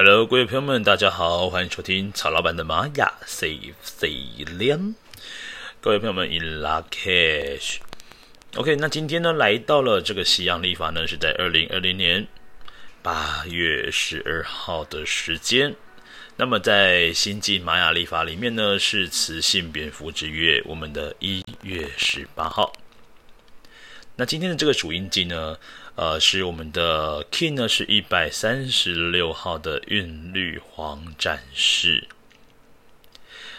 Hello，各位朋友们，大家好，欢迎收听曹老板的玛雅 Safe C 连。各位朋友们，In lak'ech。OK，那今天呢，来到了这个西洋历法呢，是在二零二零年八月十二号的时间。那么在新际玛雅历法里面呢，是雌性蝙蝠之月，我们的一月十八号。那今天的这个主印记呢，呃，是我们的 King 呢，是一百三十六号的韵律黄战士。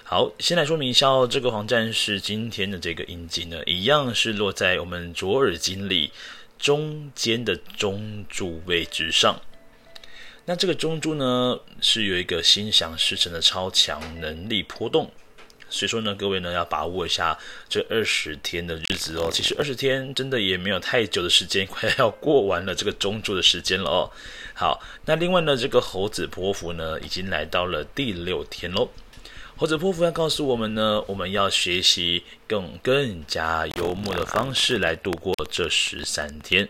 好，先来说明一下哦，这个黄战士今天的这个印记呢，一样是落在我们左耳经里中间的中柱位置上。那这个中柱呢，是有一个心想事成的超强能力波动。所以说呢，各位呢要把握一下这二十天的日子哦。其实二十天真的也没有太久的时间，快要过完了这个中柱的时间了哦。好，那另外呢，这个猴子泼妇呢已经来到了第六天喽。猴子泼妇要告诉我们呢，我们要学习更更加幽默的方式来度过这十三天。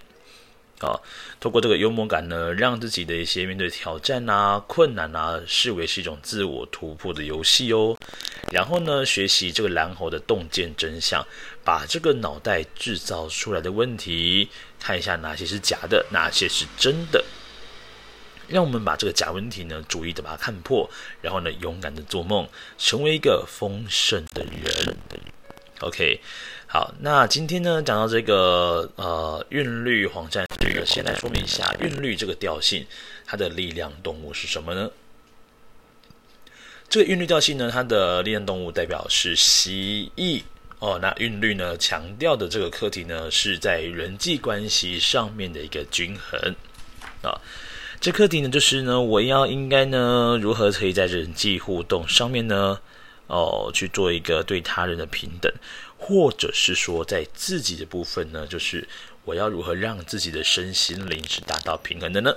好，透过这个幽默感呢，让自己的一些面对挑战啊、困难啊，视为是一种自我突破的游戏哦。然后呢，学习这个蓝猴的洞见真相，把这个脑袋制造出来的问题，看一下哪些是假的，哪些是真的。让我们把这个假问题呢，逐一的把它看破，然后呢，勇敢的做梦，成为一个丰盛的人。OK。好，那今天呢，讲到这个呃韵律黄战士，先来说明一下韵律这个调性，它的力量动物是什么呢？这个韵律调性呢，它的力量动物代表是蜥蜴哦。那韵律呢，强调的这个课题呢，是在人际关系上面的一个均衡啊。这课题呢，就是呢，我要应该呢，如何可以在人际互动上面呢，哦，去做一个对他人的平等。或者是说，在自己的部分呢，就是我要如何让自己的身心灵是达到平衡的呢？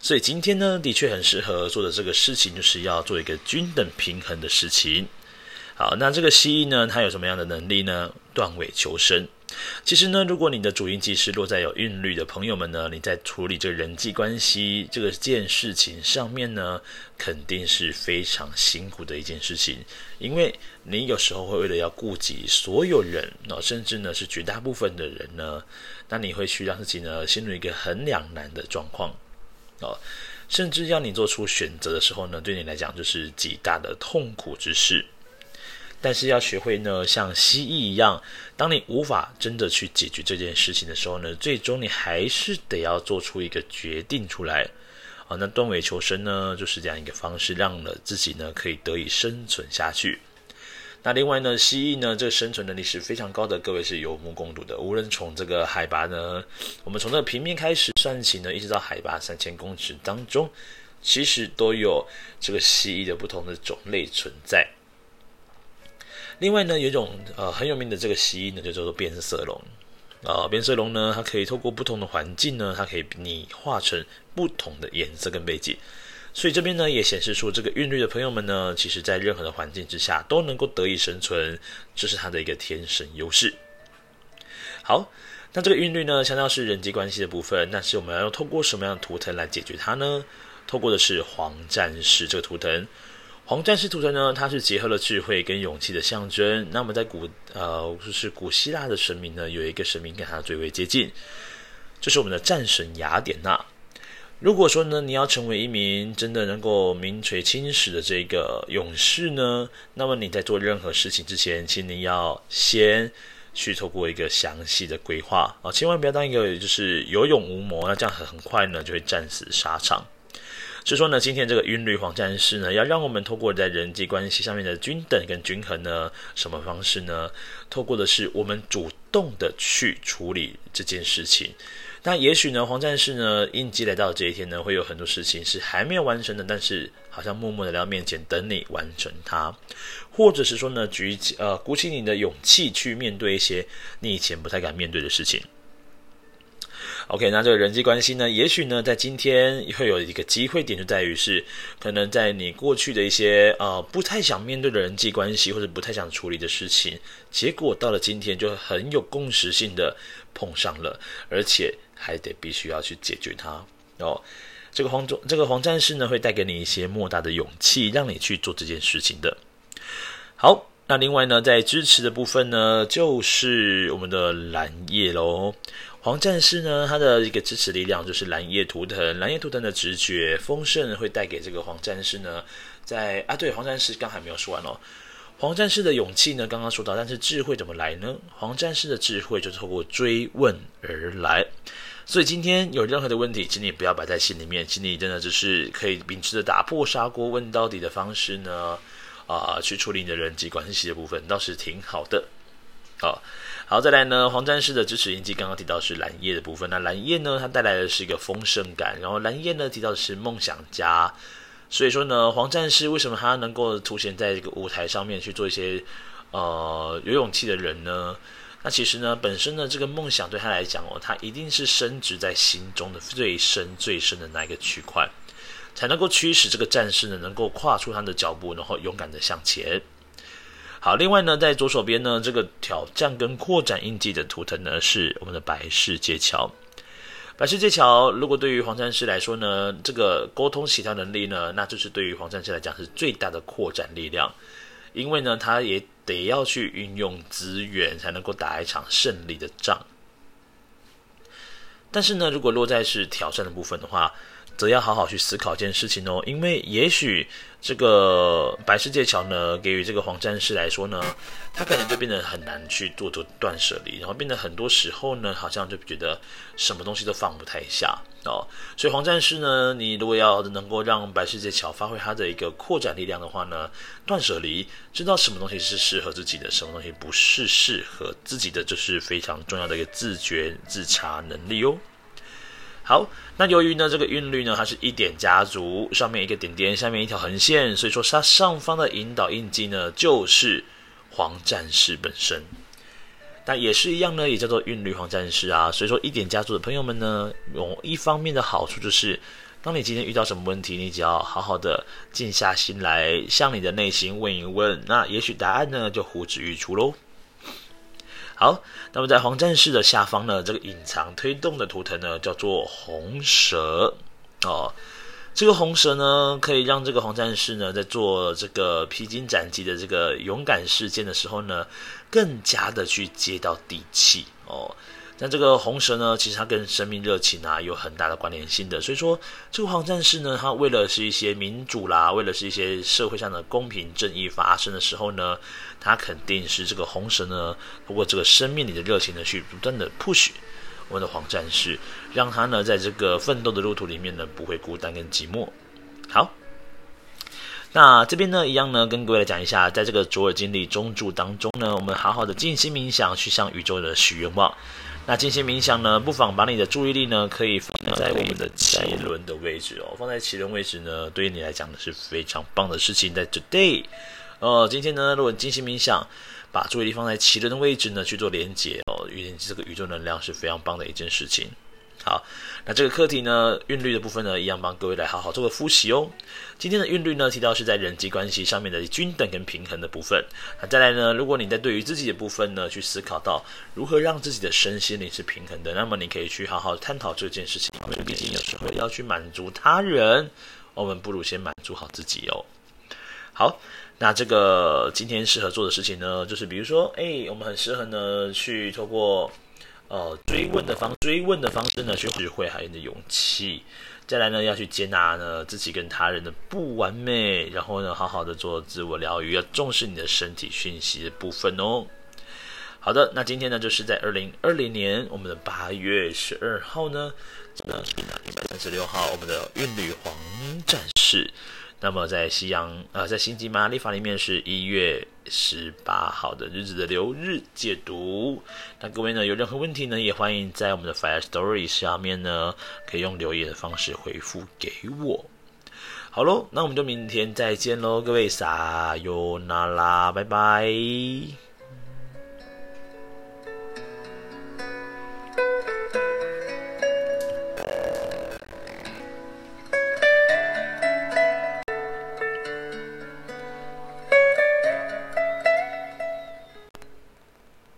所以今天呢，的确很适合做的这个事情，就是要做一个均等平衡的事情。好，那这个蜥蜴呢，它有什么样的能力呢？断尾求生。其实呢，如果你的主印记是落在有韵律的朋友们呢，你在处理这个人际关系这个件事情上面呢，肯定是非常辛苦的一件事情，因为你有时候会为了要顾及所有人，甚至呢是绝大部分的人呢，那你会去让自己呢陷入一个很两难的状况，哦，甚至要你做出选择的时候呢，对你来讲就是极大的痛苦之事。但是要学会呢，像蜥蜴一样，当你无法真的去解决这件事情的时候呢，最终你还是得要做出一个决定出来。啊，那断尾求生呢，就是这样一个方式，让了自己呢可以得以生存下去。那另外呢，蜥蜴呢，这个生存能力是非常高的，各位是有目共睹的。无论从这个海拔呢，我们从这个平面开始算起呢，一直到海拔三千公尺当中，其实都有这个蜥蜴的不同的种类存在。另外呢，有一种呃很有名的这个蜥蜴呢，就叫做变色龙啊。变色龙呢，它可以透过不同的环境呢，它可以拟化成不同的颜色跟背景。所以这边呢，也显示出这个韵律的朋友们呢，其实在任何的环境之下都能够得以生存，这是它的一个天生优势。好，那这个韵律呢，强调是人际关系的部分，那是我们要透过什么样的图腾来解决它呢？透过的是黄战士这个图腾。黄战士图腾呢，它是结合了智慧跟勇气的象征。那么在古呃，就是古希腊的神明呢，有一个神明跟它最为接近，就是我们的战神雅典娜。如果说呢，你要成为一名真的能够名垂青史的这个勇士呢，那么你在做任何事情之前，请你要先去透过一个详细的规划啊，千万不要当一个就是有勇无谋，那这样很很快呢就会战死沙场。所以说呢，今天这个韵律黄战士呢，要让我们透过在人际关系上面的均等跟均衡呢，什么方式呢？透过的是我们主动的去处理这件事情。那也许呢，黄战士呢，应激来到这一天呢，会有很多事情是还没有完成的，但是好像默默的来到面前等你完成它，或者是说呢，举起呃鼓起你的勇气去面对一些你以前不太敢面对的事情。OK，那这个人际关系呢，也许呢，在今天会有一个机会点，就在于是可能在你过去的一些呃不太想面对的人际关系，或者不太想处理的事情，结果到了今天就很有共识性的碰上了，而且还得必须要去解决它哦。这个黄种这个黄战士呢，会带给你一些莫大的勇气，让你去做这件事情的。好，那另外呢，在支持的部分呢，就是我们的蓝叶喽。黄战士呢，他的一个支持力量就是蓝夜图腾，蓝夜图腾的直觉丰盛会带给这个黄战士呢，在啊对，黄战士刚还没有说完哦。黄战士的勇气呢，刚刚说到，但是智慧怎么来呢？黄战士的智慧就是透过追问而来。所以今天有任何的问题，请你不要摆在心里面，请你真的只是可以秉持着打破砂锅问到底的方式呢，啊、去处理你的人际关系的部分，倒是挺好的。好，好，再来呢，黄战士的支持印记刚刚提到是蓝夜的部分，那蓝夜呢，它带来的是一个丰盛感，然后蓝夜呢提到的是梦想家，所以说呢，黄战士为什么他能够凸显在这个舞台上面去做一些呃有勇气的人呢？那其实呢，本身呢，这个梦想对他来讲哦，他一定是深植在心中的最深最深的那一个区块，才能够驱使这个战士呢，能够跨出他的脚步，然后勇敢的向前。好，另外呢，在左手边呢，这个挑战跟扩展印记的图腾呢，是我们的白世界桥。白世界桥，如果对于黄战士来说呢，这个沟通协调能力呢，那就是对于黄战士来讲是最大的扩展力量，因为呢，他也。得要去运用资源，才能够打一场胜利的仗。但是呢，如果落在是挑战的部分的话，则要好好去思考一件事情哦，因为也许这个白世界桥呢，给予这个黄战士来说呢，他可能就变得很难去做做断舍离，然后变得很多时候呢，好像就觉得什么东西都放不太下哦。所以黄战士呢，你如果要能够让白世界桥发挥它的一个扩展力量的话呢，断舍离，知道什么东西是适合自己的，什么东西不是适合自己的，就是非常重要的一个自觉自察能力哦。好，那由于呢，这个韵律呢，它是一点家族，上面一个点点，下面一条横线，所以说它上方的引导印记呢，就是黄战士本身。但也是一样呢，也叫做韵律黄战士啊。所以说，一点家族的朋友们呢，有一方面的好处就是，当你今天遇到什么问题，你只要好好的静下心来，向你的内心问一问，那也许答案呢，就呼之欲出喽。好，那么在黄战士的下方呢，这个隐藏推动的图腾呢，叫做红蛇哦。这个红蛇呢，可以让这个黄战士呢，在做这个披荆斩棘的这个勇敢事件的时候呢，更加的去接到底气哦。那这个红蛇呢，其实它跟生命热情啊有很大的关联性的，所以说这个黄战士呢，他为了是一些民主啦，为了是一些社会上的公平正义发生的时候呢，他肯定是这个红蛇呢，通过这个生命里的热情呢，去不断的 push 我们的黄战士，让他呢在这个奋斗的路途里面呢，不会孤单跟寂寞。好。那这边呢，一样呢，跟各位来讲一下，在这个卓尔经历中柱当中呢，我们好好的静心冥想，去向宇宙的许愿望。那静心冥想呢，不妨把你的注意力呢，可以放在我们的脐轮的位置哦，放在脐轮位置呢，对于你来讲呢是非常棒的事情。在 today，呃，今天呢，如果你静心冥想，把注意力放在脐轮的位置呢，去做连接哦，与这个宇宙能量是非常棒的一件事情。好，那这个课题呢，韵律的部分呢，一样帮各位来好好做个复习哦。今天的韵律呢，提到是在人际关系上面的均等跟平衡的部分。那再来呢，如果你在对于自己的部分呢，去思考到如何让自己的身心灵是平衡的，那么你可以去好好探讨这件事情。因为毕竟有时候要去满足他人，我们不如先满足好自己哦。好，那这个今天适合做的事情呢，就是比如说，哎，我们很适合呢，去透过。呃，追问的方追问的方式呢，去智慧还有的勇气，再来呢，要去接纳呢自己跟他人的不完美，然后呢，好好的做自我疗愈，要重视你的身体讯息的部分哦。好的，那今天呢，就是在二零二零年我们的八月十二号呢，那一百三十六号，我们的韵律黄战士。那么在西洋，呃，在星际玛历法里面是一月十八号的日子的流日解读。那各位呢，有任何问题呢，也欢迎在我们的 Fire Story 下面呢，可以用留言的方式回复给我。好喽，那我们就明天再见喽，各位撒由那拉，拜拜。